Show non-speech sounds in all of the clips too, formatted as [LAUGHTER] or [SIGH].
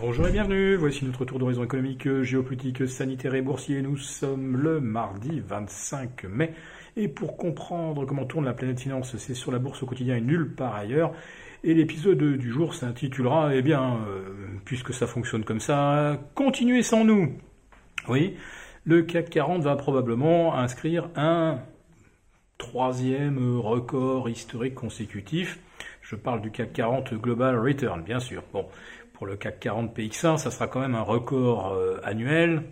Bonjour et bienvenue, voici notre tour d'horizon économique, géopolitique, sanitaire et boursier. Nous sommes le mardi 25 mai et pour comprendre comment tourne la planète finance, c'est sur la bourse au quotidien et nulle part ailleurs. Et l'épisode du jour s'intitulera, eh bien, euh, puisque ça fonctionne comme ça, continuez sans nous. Oui, le CAC 40 va probablement inscrire un troisième record historique consécutif. Je parle du CAC 40 Global Return, bien sûr. Bon, pour le CAC 40 PX1, ça sera quand même un record euh, annuel.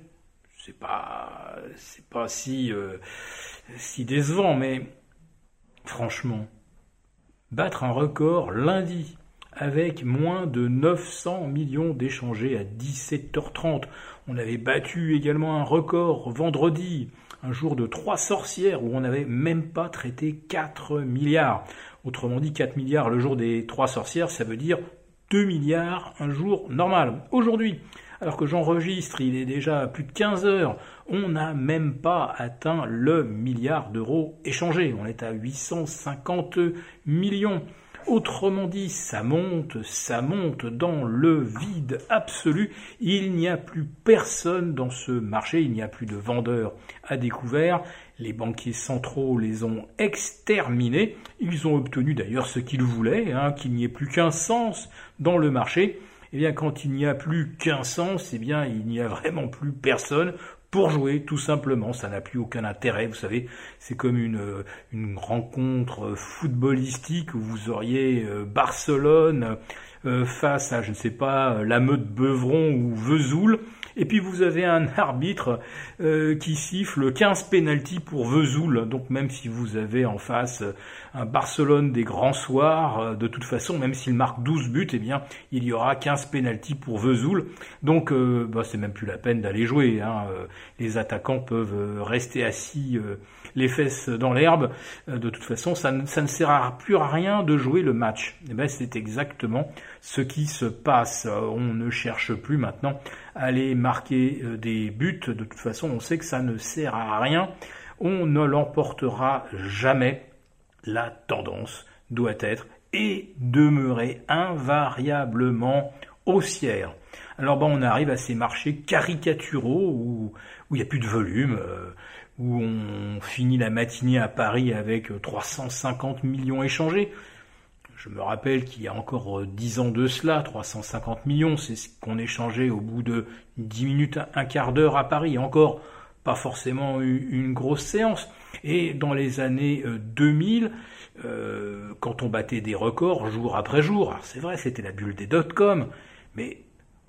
C'est pas, c'est pas si, euh, si décevant, mais franchement, battre un record lundi avec moins de 900 millions d'échangés à 17h30. On avait battu également un record vendredi, un jour de trois sorcières où on n'avait même pas traité 4 milliards. Autrement dit, 4 milliards le jour des trois sorcières, ça veut dire 2 milliards un jour normal. Aujourd'hui, alors que j'enregistre, il est déjà plus de 15 heures, on n'a même pas atteint le milliard d'euros échangés. On est à 850 millions. Autrement dit, ça monte, ça monte dans le vide absolu. Il n'y a plus personne dans ce marché, il n'y a plus de vendeurs à découvert. Les banquiers centraux les ont exterminés. Ils ont obtenu d'ailleurs ce qu'ils voulaient, hein, qu'il n'y ait plus qu'un sens dans le marché. Eh bien, quand il n'y a plus qu'un sens, eh bien, il n'y a vraiment plus personne pour jouer, tout simplement. Ça n'a plus aucun intérêt. Vous savez, c'est comme une, une rencontre footballistique où vous auriez euh, Barcelone euh, face à, je ne sais pas, la meute Beuvron ou Vesoul. Et puis vous avez un arbitre euh, qui siffle 15 pénalties pour Vesoul. Donc même si vous avez en face un Barcelone des grands soirs, euh, de toute façon, même s'il marque 12 buts, eh bien il y aura 15 pénalties pour Vesoul. Donc euh, bah, c'est même plus la peine d'aller jouer. Hein. Les attaquants peuvent rester assis les fesses dans l'herbe. De toute façon, ça ne, sert plus à rien de jouer le match. Eh ben, c'est exactement ce qui se passe. On ne cherche plus maintenant à aller marquer euh, des buts. De toute façon, on sait que ça ne sert à rien. On ne l'emportera jamais. La tendance doit être et demeurer invariablement haussière. Alors bon, on arrive à ces marchés caricaturaux où, il n'y a plus de volume, euh, où on finit la matinée à Paris avec 350 millions échangés. Je me rappelle qu'il y a encore 10 euh, ans de cela, 350 millions, c'est ce qu'on échangeait au bout de 10 minutes, un quart d'heure à Paris. Encore pas forcément une grosse séance. Et dans les années 2000, euh, euh, quand on battait des records jour après jour, c'est vrai, c'était la bulle des dot-com, mais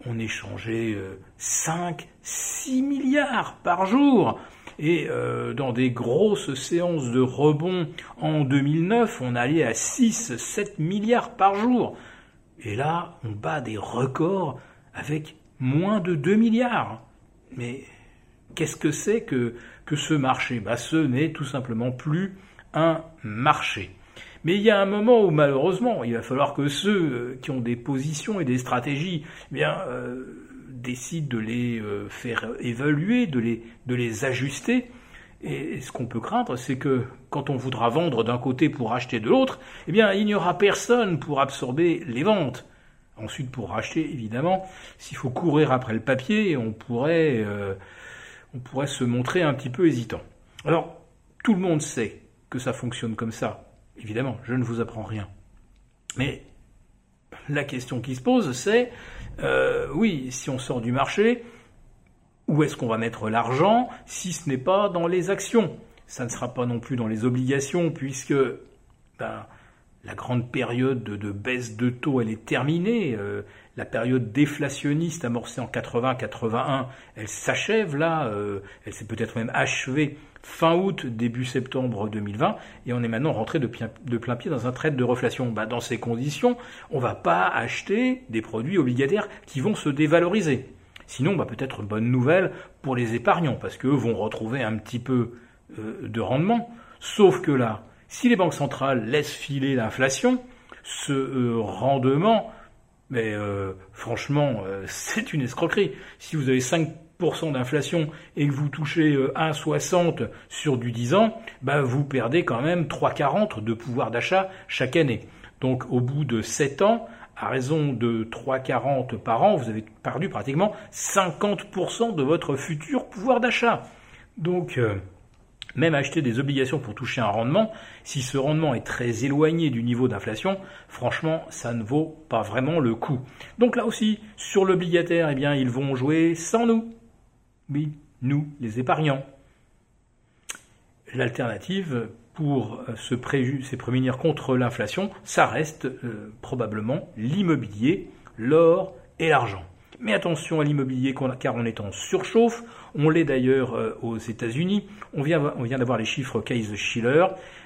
on échangeait 5, 6 milliards par jour. Et euh, dans des grosses séances de rebond en 2009, on allait à 6-7 milliards par jour. Et là, on bat des records avec moins de 2 milliards. Mais qu'est-ce que c'est que, que ce marché? Bah, Ce n'est tout simplement plus un marché. Mais il y a un moment où malheureusement, il va falloir que ceux euh, qui ont des positions et des stratégies, eh bien, euh, décide de les euh, faire évaluer, de les, de les ajuster. Et ce qu'on peut craindre, c'est que quand on voudra vendre d'un côté pour acheter de l'autre, eh bien, il n'y aura personne pour absorber les ventes. Ensuite, pour racheter, évidemment, s'il faut courir après le papier, on pourrait, euh, on pourrait se montrer un petit peu hésitant. Alors, tout le monde sait que ça fonctionne comme ça. Évidemment, je ne vous apprends rien. Mais la question qui se pose, c'est euh, oui, si on sort du marché, où est-ce qu'on va mettre l'argent si ce n'est pas dans les actions? Ça ne sera pas non plus dans les obligations, puisque ben, la grande période de, baisse de taux, elle est terminée. Euh, la période déflationniste amorcée en 80-81, elle s'achève là. Euh, elle s'est peut-être même achevée fin août, début septembre 2020, et on est maintenant rentré de, plein pied dans un trade de reflation. Bah, dans ces conditions, on ne va pas acheter des produits obligataires qui vont se dévaloriser. Sinon, bah, peut-être bonne nouvelle pour les épargnants, parce qu'eux vont retrouver un petit peu euh, de rendement. Sauf que là, si les banques centrales laissent filer l'inflation, ce euh, rendement, mais euh, franchement, [LAUGHS] c'est une escroquerie. Si vous avez 5% d'inflation et que vous touchez 1,60 euh, sur du 10 ans, bah vous perdez quand même 3,40 de pouvoir d'achat chaque année. Donc au bout de 7 ans, à raison de 3,40 par an, vous avez perdu pratiquement 50% de votre futur pouvoir d'achat. Donc, euh, même acheter des obligations pour toucher un rendement, si ce rendement est très éloigné du niveau d'inflation, franchement, ça ne vaut pas vraiment le coup. Donc là aussi, sur l'obligataire, eh bien, ils vont jouer sans nous. Oui, nous, les épargnants. L'alternative pour euh, se, prémunir contre l'inflation, ça reste euh, probablement l'immobilier, l'or et l'argent. Mais attention à l'immobilier car on est en surchauffe. On l'est d'ailleurs euh, aux États-Unis. On vient, d'avoir les chiffres Case-Shiller.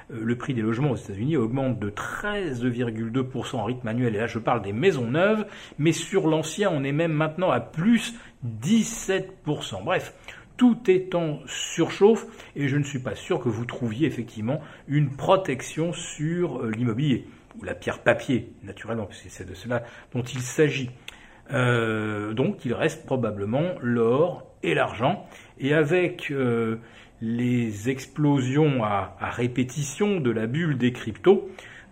Le prix des logements aux États-Unis augmente de 13,2% en rythme annuel. Et là, je parle des maisons neuves. Mais sur l'ancien, on est même maintenant à plus 17%. Bref, tout est en surchauffe et je ne suis pas sûr que vous trouviez effectivement une protection sur euh, l'immobilier ou la pierre papier, naturellement, parce que c'est de cela dont il s'agit. Euh, donc il reste probablement l'or et l'argent. Et avec euh, les explosions à, à, répétition de la bulle des cryptos,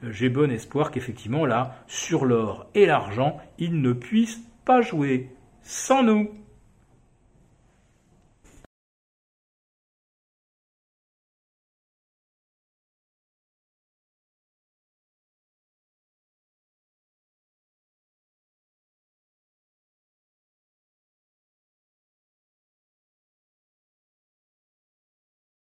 j'ai bon espoir qu'effectivement là, sur l'or et l'argent, ils ne puissent pas jouer sans nous.